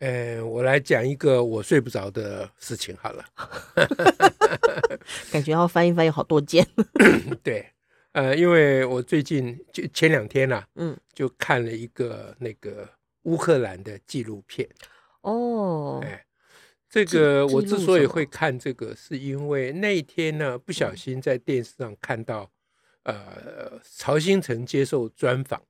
呃，我来讲一个我睡不着的事情好了。感觉要翻一翻有好多件。对，呃，因为我最近就前两天啊，嗯，就看了一个那个乌克兰的纪录片。哦，哎，这个我之所以会看这个，是因为那一天呢，不小心在电视上看到，呃，曹兴诚接受专访。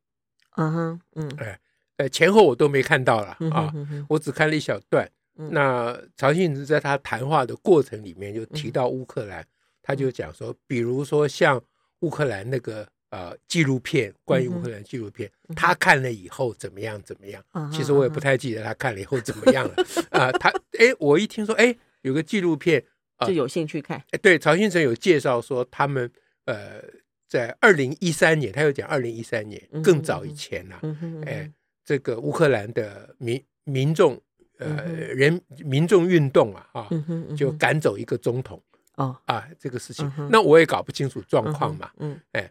嗯哼，嗯，哎。呃，前后我都没看到了啊，嗯、我只看了一小段。嗯、那曹兴诚在他谈话的过程里面就提到乌克兰，嗯、他就讲说，比如说像乌克兰那个呃纪录片，关于乌克兰纪录片，嗯、他看了以后怎么样怎么样？嗯、其实我也不太记得他看了以后怎么样了 啊、呃。他哎，我一听说哎有个纪录片，呃、就有兴趣看。哎，对，曹信成有介绍说他们呃在二零一三年，他又讲二零一三年更早以前了，哎。这个乌克兰的民民众，呃，人民众运动啊，啊，就赶走一个总统，啊，啊，这个事情，那我也搞不清楚状况嘛，嗯，哎，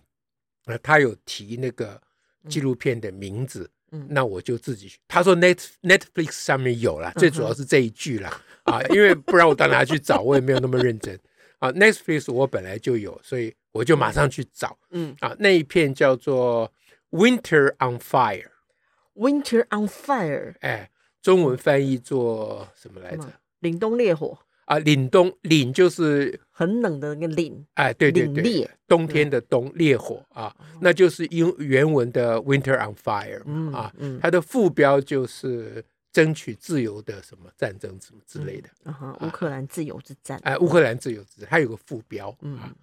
他有提那个纪录片的名字，那我就自己，他说 Net Netflix 上面有了，最主要是这一句了，啊，因为不然我到哪去找，我也没有那么认真，啊，Netflix 我本来就有，所以我就马上去找，嗯，啊，那一片叫做。Winter on Fire, Winter on Fire，哎，中文翻译做什么来着？凛冬烈火。啊，凛冬凛就是很冷的那个凛，哎，对对对，冬天的冬，烈火啊，那就是英原文的 Winter on Fire 啊，它的副标就是争取自由的什么战争什么之类的，乌克兰自由之战，哎，乌克兰自由之战，它有个副标，啊，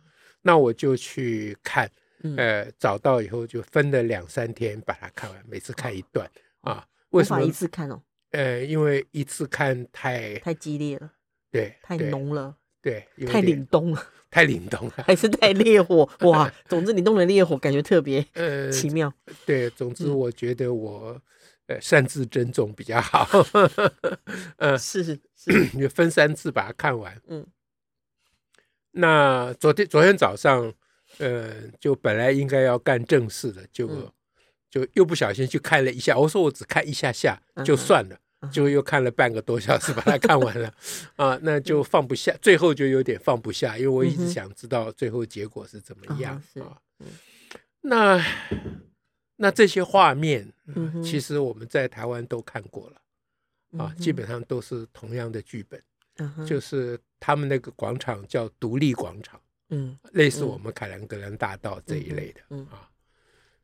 那我就去看。呃，找到以后就分了两三天把它看完，每次看一段啊。为什么一次看哦？呃，因为一次看太太激烈了，对，太浓了，对，太凛冬了，太凛冬了，还是太烈火 哇？总之，凛冬的烈火感觉特别呃奇妙。对，总之我觉得我呃擅自珍重比较好。嗯，是是，你分三次把它看完。嗯，那昨天昨天早上。呃，就本来应该要干正事的，就就又不小心去看了一下。我说我只看一下下就算了，就又看了半个多小时把它看完了 啊，那就放不下，最后就有点放不下，因为我一直想知道最后结果是怎么样啊。那那这些画面，其实我们在台湾都看过了啊，基本上都是同样的剧本，就是他们那个广场叫独立广场。嗯，类似我们凯兰格兰大道这一类的，嗯，嗯，嗯。啊，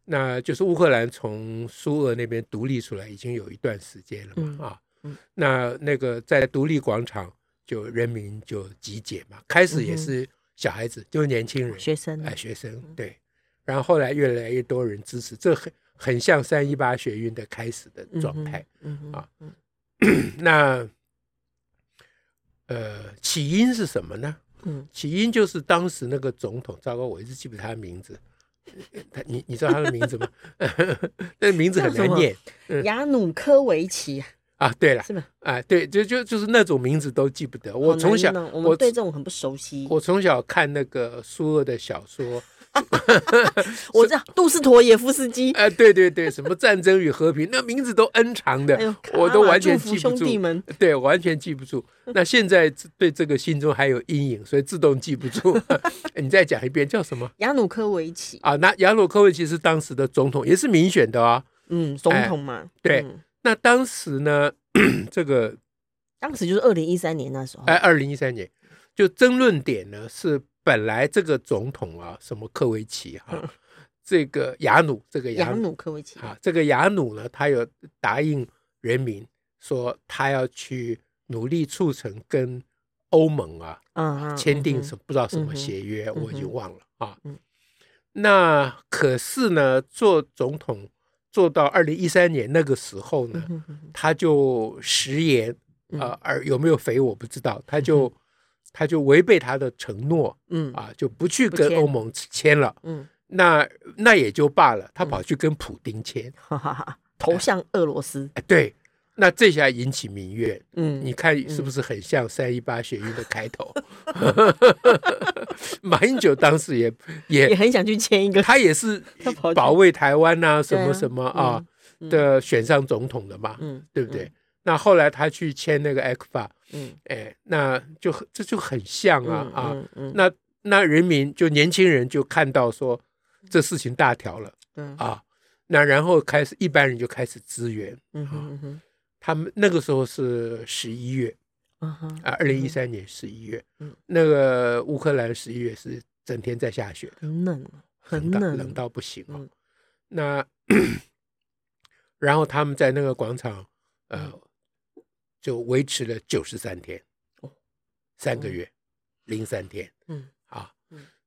那就是乌克兰从苏俄那边独立出来已经有一段时间了嘛，啊，嗯，那那个在独立广场就人民就集结嘛，开始也是小孩子，就是年轻人，学生，哎，学生，对，然后后来越来越多人支持，这很很像三一八学运的开始的状态，嗯啊，那呃，起因是什么呢？嗯，起因就是当时那个总统，糟糕，我一直记不住他的名字。他，你你知道他的名字吗？那名字很难念，雅努科维奇啊。对了，是吗？啊，对，就就就是那种名字都记不得。我从小，我对这种很不熟悉。我从小看那个苏俄的小说。我知道杜斯妥也夫斯基，哎，对对对，什么战争与和平，那名字都 N 长的，我都完全记不住。对，完全记不住。那现在对这个心中还有阴影，所以自动记不住。你再讲一遍，叫什么？亚努科维奇啊，那亚努科维奇是当时的总统，也是民选的啊。嗯，总统嘛。对，那当时呢，这个当时就是二零一三年那时候。哎，二零一三年，就争论点呢是。本来这个总统啊，什么科维奇哈、啊，这个雅努，这个雅努科维奇。啊，这个雅努呢，他有答应人民说，他要去努力促成跟欧盟啊，签订什么不知道什么协约，嗯、我已经忘了啊。嗯、那可是呢，做总统做到二零一三年那个时候呢，他就食言啊，而有没有肥我不知道，他就他就违背他的承诺，嗯。啊，就不去跟欧盟签了，嗯，那那也就罢了，他跑去跟普丁签，哈哈哈，投向俄罗斯，哎，对。那这下引起民怨，嗯，你看是不。是很像三一八学运的开头？马英九当时也 也也很想去签一个，他也是 保卫台湾呐，什么什么啊的选上总统的嘛，嗯，对不对？那后来他去签那个 ECFA，嗯，哎，那就这就很像啊啊，那那人民就年轻人就看到说这事情大条了，啊，那然后开始一般人就开始支援，嗯哼。他们那个时候是十一月，啊，二零一三年十一月，嗯。那个乌克兰十一月是整天在下雪，很冷，很冷，冷到不行哦。那 然后他们在那个广场，呃，就维持了九十三天，三个月零三天，嗯，啊，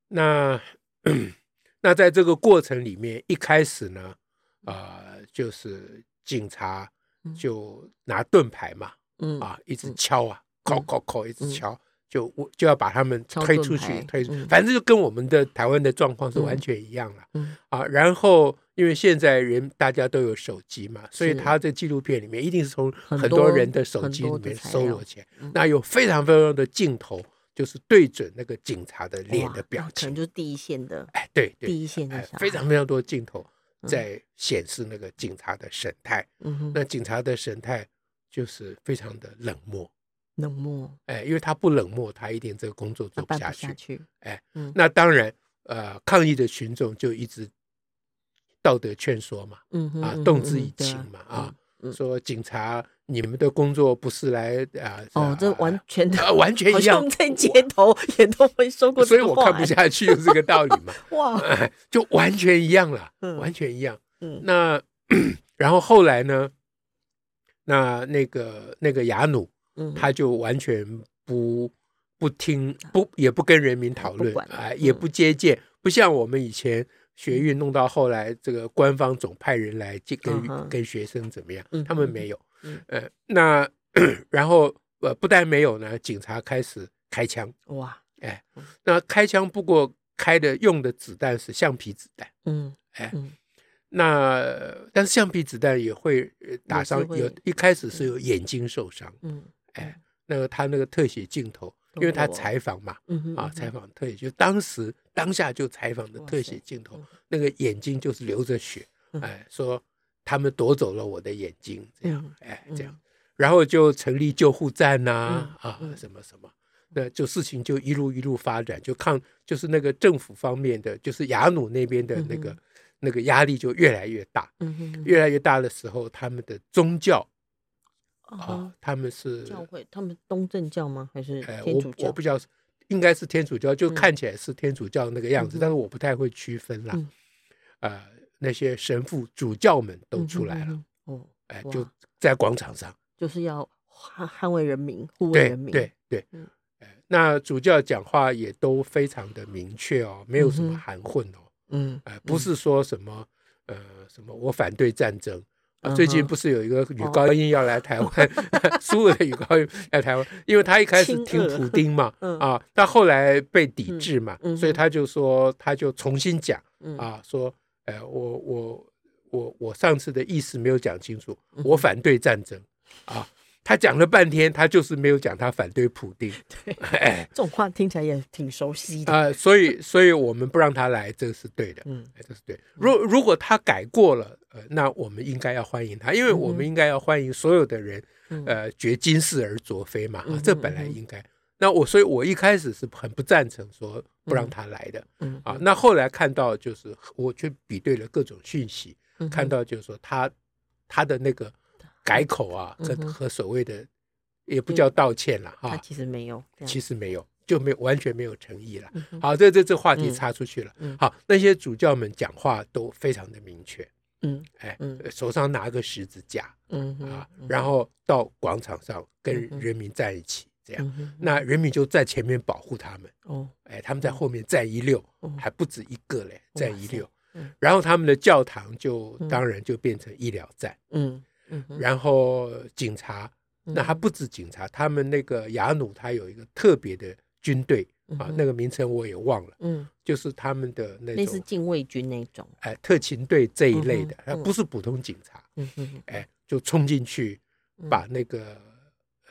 那 那在这个过程里面，一开始呢，啊，就是警察。就拿盾牌嘛，嗯啊，一直敲啊，敲敲敲，一直敲，就我就要把他们推出去，推出，反正就跟我们的台湾的状况是完全一样了，嗯啊，然后因为现在人大家都有手机嘛，所以他这纪录片里面一定是从很多人的手机里面搜罗起来，那有非常非常多的镜头，就是对准那个警察的脸的表情，可能就是第一线的，哎，对，第一线的，非常非常多镜头。在显示那个警察的神态，嗯哼，那警察的神态就是非常的冷漠，冷漠，哎，因为他不冷漠，他一定这个工作做不下去，下去。哎，嗯，那当然，呃，抗议的群众就一直道德劝说嘛，嗯哼，啊，动之以情嘛，啊。说警察，你们的工作不是来啊？哦，这完全的，完全一样，在街头也都会说过，所以我看不下去，就是这个道理嘛。哇，就完全一样了，完全一样。嗯，那 然后后来呢？那那个那个雅努，他就完全不不听，不也不跟人民讨论，哎，也不接见，不像我们以前。学运弄到后来，这个官方总派人来跟跟学生怎么样？他们没有，呃，那然后呃，不但没有呢，警察开始开枪，哇，哎，那开枪不过开的用的子弹是橡皮子弹，嗯，哎，那但是橡皮子弹也会打伤，有一开始是有眼睛受伤，嗯，哎，那个他那个特写镜头。因为他采访嘛，啊，采访特写，就当时当下就采访的特写镜头，那个眼睛就是流着血，哎，说他们夺走了我的眼睛，这样，哎，这样，然后就成立救护站呐，啊，什么什么，那就事情就一路一路发展，就抗，就是那个政府方面的，就是雅努那边的那个。那个压力就越来越大，越来越大的时候，他们的宗教。啊，他们是教会，他们东正教吗？还是天主教？我我不知道，应该是天主教，就看起来是天主教那个样子，但是我不太会区分啦。呃，那些神父、主教们都出来了，哦，哎，就在广场上，就是要捍捍卫人民、护卫人民。对对，那主教讲话也都非常的明确哦，没有什么含混哦，嗯，哎，不是说什么呃什么我反对战争。最近不是有一个女高音要来台湾，苏俄的女高音来台湾，因为她一开始听普丁嘛，啊，但后来被抵制嘛，所以她就说，她就重新讲啊，说，呃，我我我我上次的意思没有讲清楚，我反对战争啊。他讲了半天，他就是没有讲他反对普丁。对，哎，这种话听起来也挺熟悉的啊。所以，所以我们不让他来，这个是对的。嗯，这是对。如如果他改过了，呃，那我们应该要欢迎他，因为我们应该要欢迎所有的人，呃，觉今世而昨非嘛。这本来应该。那我，所以我一开始是很不赞成说不让他来的。嗯啊，那后来看到就是，我去比对了各种讯息，看到就是说他他的那个。改口啊，和和所谓的也不叫道歉了哈，其实没有，其实没有，就没有完全没有诚意了。好，这这这话题插出去了。好，那些主教们讲话都非常的明确。嗯，哎，手上拿个十字架，嗯啊，然后到广场上跟人民在一起，这样，那人民就在前面保护他们。哦，哎，他们在后面站一溜，还不止一个嘞，站一溜。然后他们的教堂就当然就变成医疗站，嗯嗯，然后警察，那还不止警察，他们那个雅努他有一个特别的军队啊，那个名称我也忘了，嗯，就是他们的那种类似禁卫军那种，哎，特勤队这一类的，他不是普通警察，嗯嗯，哎，就冲进去把那个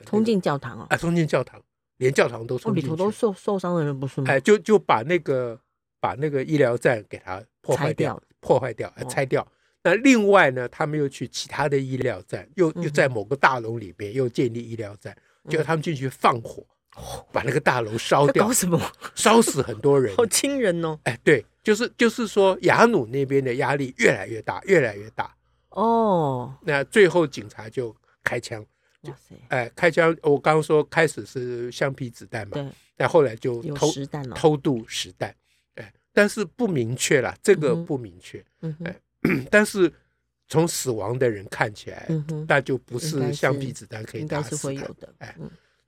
冲进教堂啊，冲进教堂，连教堂都冲进去，里头都受受伤的人不是吗？哎，就就把那个。把那个医疗站给它破坏掉，破坏掉，拆掉。那另外呢，他们又去其他的医疗站，又又在某个大楼里边又建立医疗站，结果他们进去放火，把那个大楼烧掉。搞什么？烧死很多人，好惊人哦！哎，对，就是就是说，雅努那边的压力越来越大，越来越大。哦，那最后警察就开枪。哇塞！哎，开枪！我刚刚说开始是橡皮子弹嘛，对，但后来就偷实弹了，偷渡实弹。哎但是不明确啦，这个不明确。嗯哎，但是从死亡的人看起来，那就不是橡皮子弹可以打死的。哎，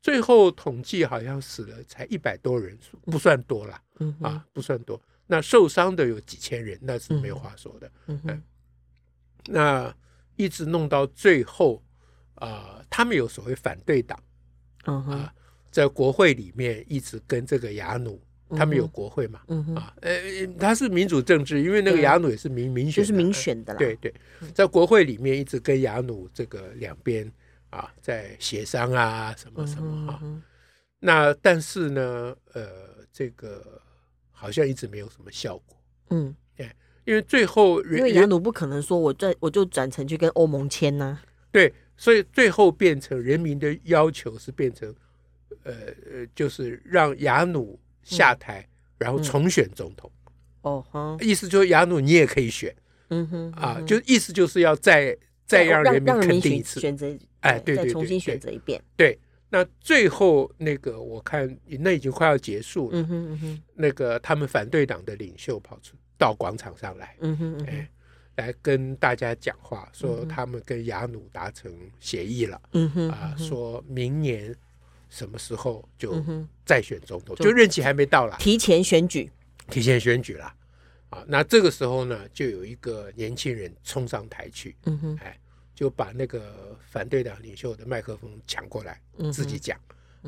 最后统计好像死了才一百多人，不算多了。啊，不算多。那受伤的有几千人，那是没有话说的。嗯，那一直弄到最后，啊，他们有所谓反对党，啊，在国会里面一直跟这个雅努。他们有国会嘛？啊，呃，他是民主政治，因为那个雅努也是民民选，就是民选的啦。对对，在国会里面一直跟雅努这个两边啊在协商啊，什么什么啊。那但是呢，呃，这个好像一直没有什么效果。嗯，对，因为最后因为雅努不可能说我在我就转成去跟欧盟签呐。对，所以最后变成人民的要求是变成，呃呃，就是让雅努。下台，然后重选总统。哦，意思就是雅努你也可以选。嗯哼，啊，就意思就是要再再让人民肯定一次，选择，哎，对对对，重新选择一遍。对，那最后那个我看那已经快要结束了。嗯哼嗯哼，那个他们反对党的领袖跑出到广场上来。嗯哼，哎，来跟大家讲话，说他们跟雅努达成协议了。嗯哼，啊，说明年。什么时候就再选总统？就任期还没到啦，提前选举，提前选举了啊！那这个时候呢，就有一个年轻人冲上台去，嗯哼，哎，就把那个反对党领袖的麦克风抢过来，自己讲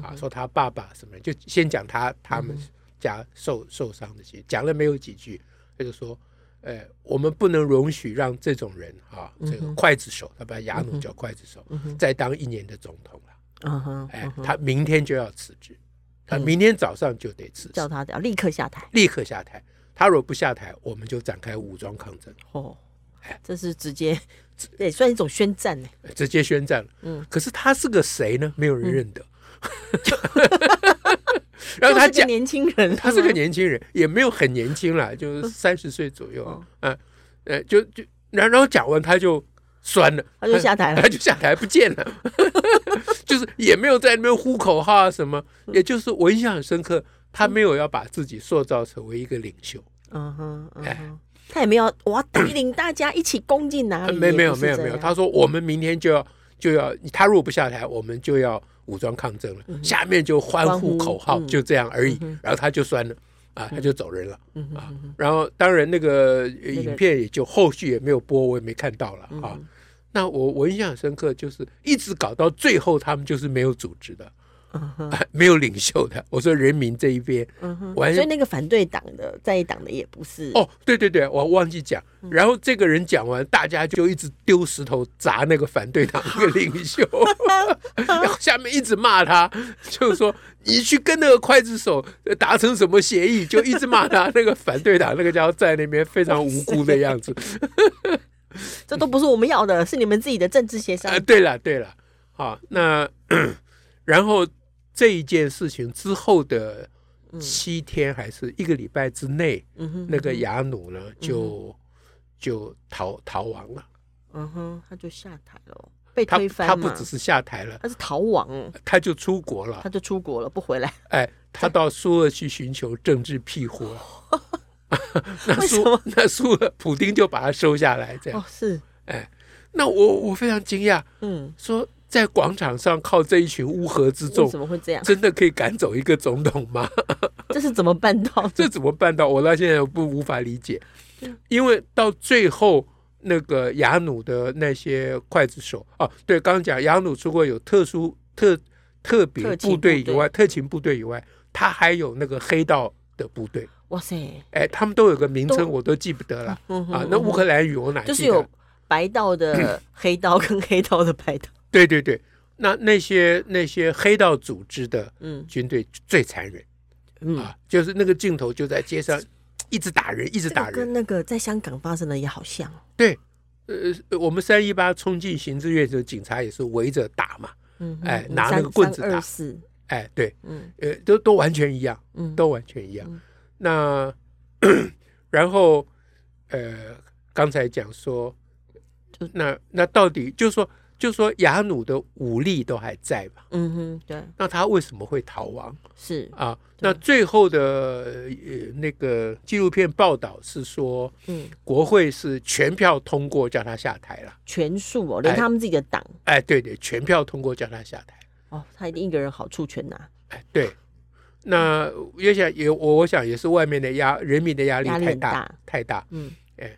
啊，说他爸爸什么，就先讲他他们家受受伤的事，讲了没有几句，他就说，呃，我们不能容许让这种人啊，这个刽子手，他把雅努叫刽子手，再当一年的总统了。嗯哼，哎，他明天就要辞职，他明天早上就得辞职，叫他要立刻下台，立刻下台。他如果不下台，我们就展开武装抗争。哦，哎，这是直接，也算一种宣战呢，直接宣战了。嗯，可是他是个谁呢？没有人认得。然后他讲年轻人，他是个年轻人，也没有很年轻了，就是三十岁左右。嗯，呃，就就然然后讲完他就。酸了，他就下台了，他就下台不见了，就是也没有在那边呼口号啊什么，也就是我印象很深刻，他没有要把自己塑造成为一个领袖，嗯哼，哎，他也没有我要带领大家一起攻进哪里，没没有没有没有，他说我们明天就要就要，他如果不下台，我们就要武装抗争了，下面就欢呼口号，就这样而已，然后他就酸了。啊，他就走人了，啊，然后当然那个影片也就后续也没有播，我也没看到了啊。那我我印象很深刻，就是一直搞到最后，他们就是没有组织的。没有领袖的，我说人民这一边，所以那个反对党的在野党的也不是哦，对对对，我忘记讲。然后这个人讲完，大家就一直丢石头砸那个反对党那个领袖，然后下面一直骂他，就是说你去跟那个刽子手达成什么协议，就一直骂他。那个反对党那个家伙在那边非常无辜的样子，这都不是我们要的，是你们自己的政治协商。对了对了，好，那 然后。这一件事情之后的七天还是一个礼拜之内，那个雅努呢就就逃逃亡了。嗯哼，他就下台了，被推翻。他不只是下台了，他是逃亡，他就出国了，他就出国了，不回来。哎，他到苏俄去寻求政治庇护。那苏那苏俄普丁就把他收下来，这样。哦，是。哎，那我我非常惊讶。嗯，说。在广场上靠这一群乌合之众，怎么会这样？真的可以赶走一个总统吗？这是怎么办到？这怎么办到？我到现在不无法理解。因为到最后那个雅努的那些刽子手哦，对，刚刚讲雅努除过有特殊特特别部队以外，特勤部队以外，他还有那个黑道的部队。哇塞！哎，他们都有个名称，我都记不得了啊。那乌克兰语我哪记得？就是有白道的黑道跟黑道的白道。对对对，那那些那些黑道组织的军队最残忍。嗯。啊，就是那个镜头就在街上一直打人，一直打人，跟那个在香港发生的也好像。对，呃，我们三一八冲进行政院的警察也是围着打嘛，嗯，哎，拿那个棍子打，哎，对，嗯，呃，都都完全一样，嗯，都完全一样。那然后呃，刚才讲说，那那到底就是说。就说雅努的武力都还在吧？嗯哼，对。那他为什么会逃亡？是啊，那最后的呃那个纪录片报道是说，嗯，国会是全票通过叫他下台了，全数哦，连他们自己的党，哎，对对，全票通过叫他下台。哦，他一定一个人好处全拿。哎，对。那也想也我我想也是外面的压人民的压力太大太大。嗯，哎，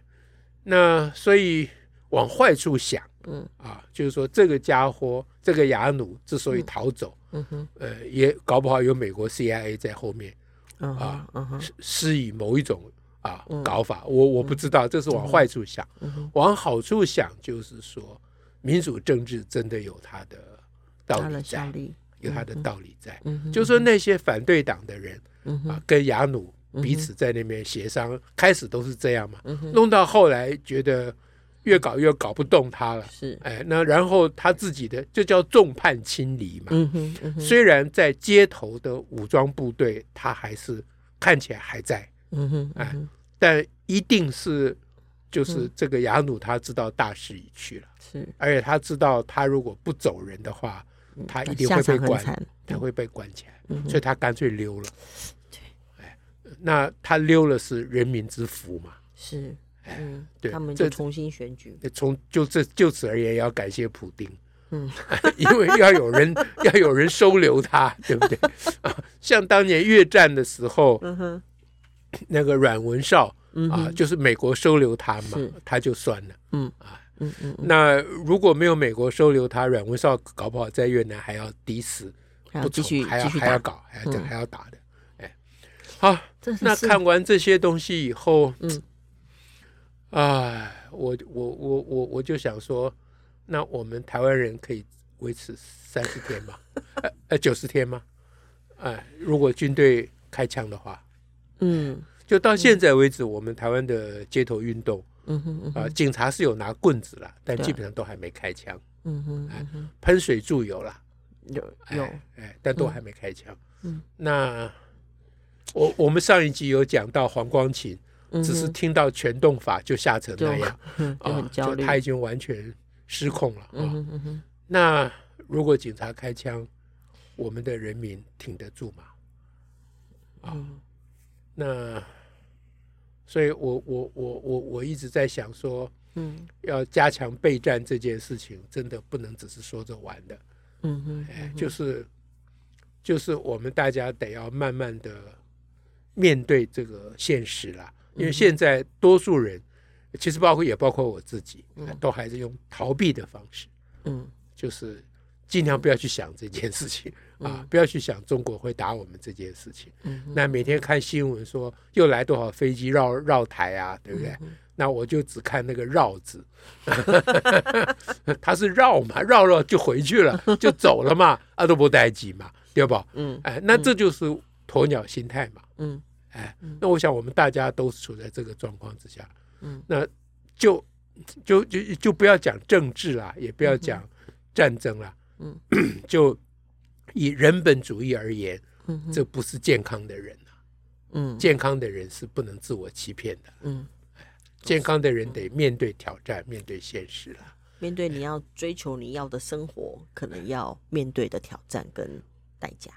那所以往坏处想。嗯。啊，就是说这个家伙，这个雅努之所以逃走，嗯哼，呃，也搞不好有美国 CIA 在后面，啊，施施以某一种啊搞法，我我不知道，这是往坏处想，往好处想就是说，民主政治真的有它的道理在，有它的道理在，就是说那些反对党的人，啊，跟雅努彼此在那边协商，开始都是这样嘛，弄到后来觉得。越搞越搞不动他了，是。哎，那然后他自己的就叫众叛亲离嘛。嗯哼，嗯哼，虽然在街头的武装部队，他还是看起来还在。嗯哼，哎，但一定是就是这个雅努他知道大势已去了，是，而且他知道他如果不走人的话，他一定会被关，他会被关起来，所以他干脆溜了。对，哎，那他溜了是人民之福嘛？是。嗯，对，他们就重新选举。从就这就此而言，要感谢普丁。嗯，因为要有人要有人收留他，对不对？啊，像当年越战的时候，那个阮文绍啊，就是美国收留他嘛，他就算了。嗯啊，嗯嗯。那如果没有美国收留他，阮文绍搞不好在越南还要抵死还要还要搞，还要还要打的。哎，好，那看完这些东西以后，嗯。哎，我我我我我就想说，那我们台湾人可以维持三十天吗？呃九十天吗？哎，如果军队开枪的话，嗯，就到现在为止，我们台湾的街头运动，嗯哼，啊，警察是有拿棍子了，但基本上都还没开枪，嗯哼，喷水柱有了，有有，哎，但都还没开枪，嗯，那我我们上一集有讲到黄光芹。只是听到全动法就吓成那样，啊，就他已经完全失控了啊。那如果警察开枪，我们的人民挺得住吗？啊，那所以我我我我我一直在想说，嗯，要加强备战这件事情，真的不能只是说着玩的。嗯哼，哎，就是就是我们大家得要慢慢的面对这个现实了。因为现在多数人，其实包括也包括我自己，都还是用逃避的方式，嗯，就是尽量不要去想这件事情啊，不要去想中国会打我们这件事情。嗯，那每天看新闻说又来多少飞机绕绕台啊，对不对？那我就只看那个绕字，他是绕嘛，绕绕就回去了，就走了嘛，啊都不待机嘛，对吧？嗯，哎，那这就是鸵鸟心态嘛，嗯。哎，那我想我们大家都处在这个状况之下，嗯，那就就就就不要讲政治啦，也不要讲战争啦，嗯，就以人本主义而言，嗯，这不是健康的人啊，嗯，健康的人是不能自我欺骗的，嗯，健康的人得面对挑战，面对现实了，面对你要追求你要的生活，可能要面对的挑战跟代价。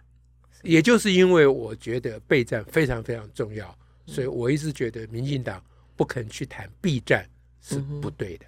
也就是因为我觉得备战非常非常重要，所以我一直觉得民进党不肯去谈避战是不对的。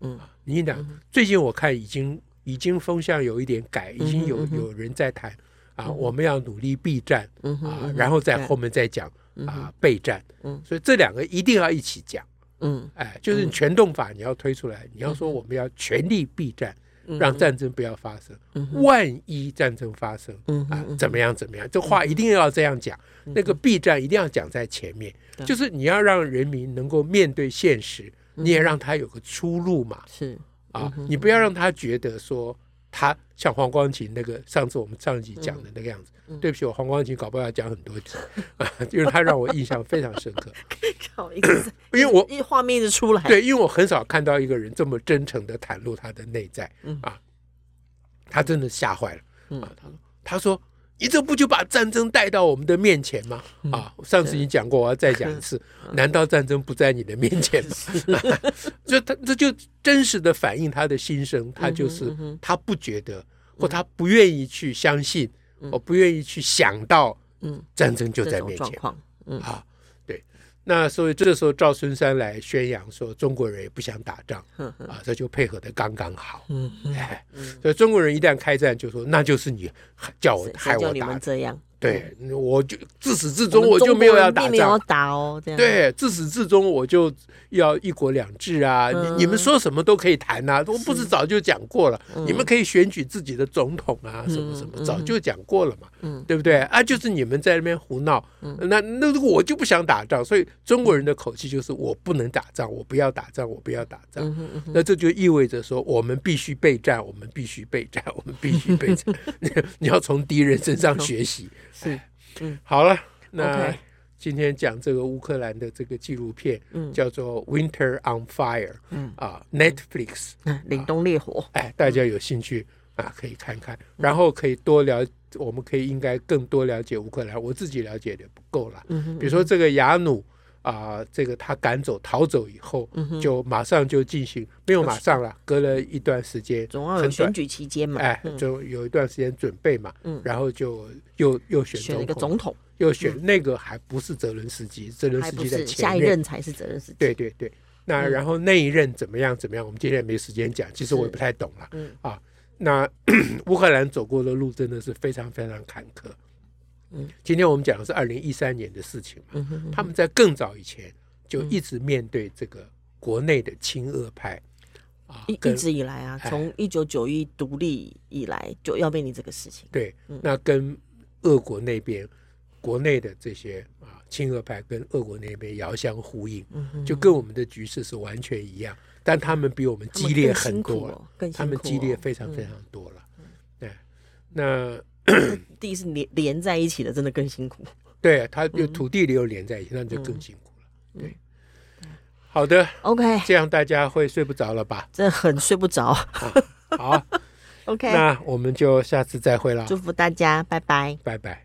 嗯，民进党最近我看已经已经风向有一点改，已经有有人在谈啊，我们要努力避战啊，然后在后面再讲啊备战。嗯，所以这两个一定要一起讲。嗯，哎，就是全动法你要推出来，你要说我们要全力避战。让战争不要发生，万一战争发生，啊，怎么样怎么样？这话一定要这样讲。那个避战一定要讲在前面，就是你要让人民能够面对现实，你也让他有个出路嘛。是啊，你不要让他觉得说他像黄光琴那个上次我们上一集讲的那个样子。对不起，我黄光琴搞不好要讲很多集。啊，因为他让我印象非常深刻。因为我画面一直出来，对，因为我很少看到一个人这么真诚的袒露他的内在。啊，他真的吓坏了。啊！他说：“他说你这不就把战争带到我们的面前吗？啊，上次已经讲过，我要再讲一次，难道战争不在你的面前吗？就他这就真实的反映他的心声，他就是他不觉得，或他不愿意去相信。”我不愿意去想到，嗯，战争就在面前，嗯，啊，对，那所以这个时候赵春山来宣扬说中国人也不想打仗，啊，这就配合的刚刚好，嗯，哎，所以中国人一旦开战，就说那就是你叫我害我打这样。对，我就自始至终我就没有要打仗，没有打哦，这样对，自始至终我就要一国两制啊！你你们说什么都可以谈呐，我不是早就讲过了？你们可以选举自己的总统啊，什么什么，早就讲过了嘛，对不对？啊，就是你们在那边胡闹，那那我就不想打仗，所以中国人的口气就是我不能打仗，我不要打仗，我不要打仗。那这就意味着说，我们必须备战，我们必须备战，我们必须备战。你要从敌人身上学习。是，嗯，好了，那今天讲这个乌克兰的这个纪录片，嗯，叫做《Winter on Fire》，嗯。啊，Netflix，嗯，凛冬烈火，哎，大家有兴趣啊，可以看看，然后可以多了，我们可以应该更多了解乌克兰，我自己了解的不够了，嗯，比如说这个雅努。啊，这个他赶走逃走以后，就马上就进行，没有马上了，隔了一段时间，总要有选举期间嘛，哎，就有一段时间准备嘛，然后就又又选选了一个总统，又选那个还不是泽伦斯基，泽伦斯基在前面，下一任才是泽伦斯基，对对对，那然后那一任怎么样怎么样，我们今天也没时间讲，其实我也不太懂了，啊，那 乌克兰走过的路真的是非常非常坎坷。今天我们讲的是二零一三年的事情嘛，他们在更早以前就一直面对这个国内的亲俄派啊，一一直以来啊，从一九九一独立以来就要面临这个事情。对，那跟俄国那边国内的这些啊亲俄派跟俄国那边遥相呼应，就跟我们的局势是完全一样，但他们比我们激烈很多了，他们激烈非常非常多了。对，那。地是连连在一起的，真的更辛苦。对，它有土地里又连在一起，那就更辛苦了。对，好的，OK，这样大家会睡不着了吧？真的很睡不着。好，OK，那我们就下次再会了。祝福大家，拜拜，拜拜。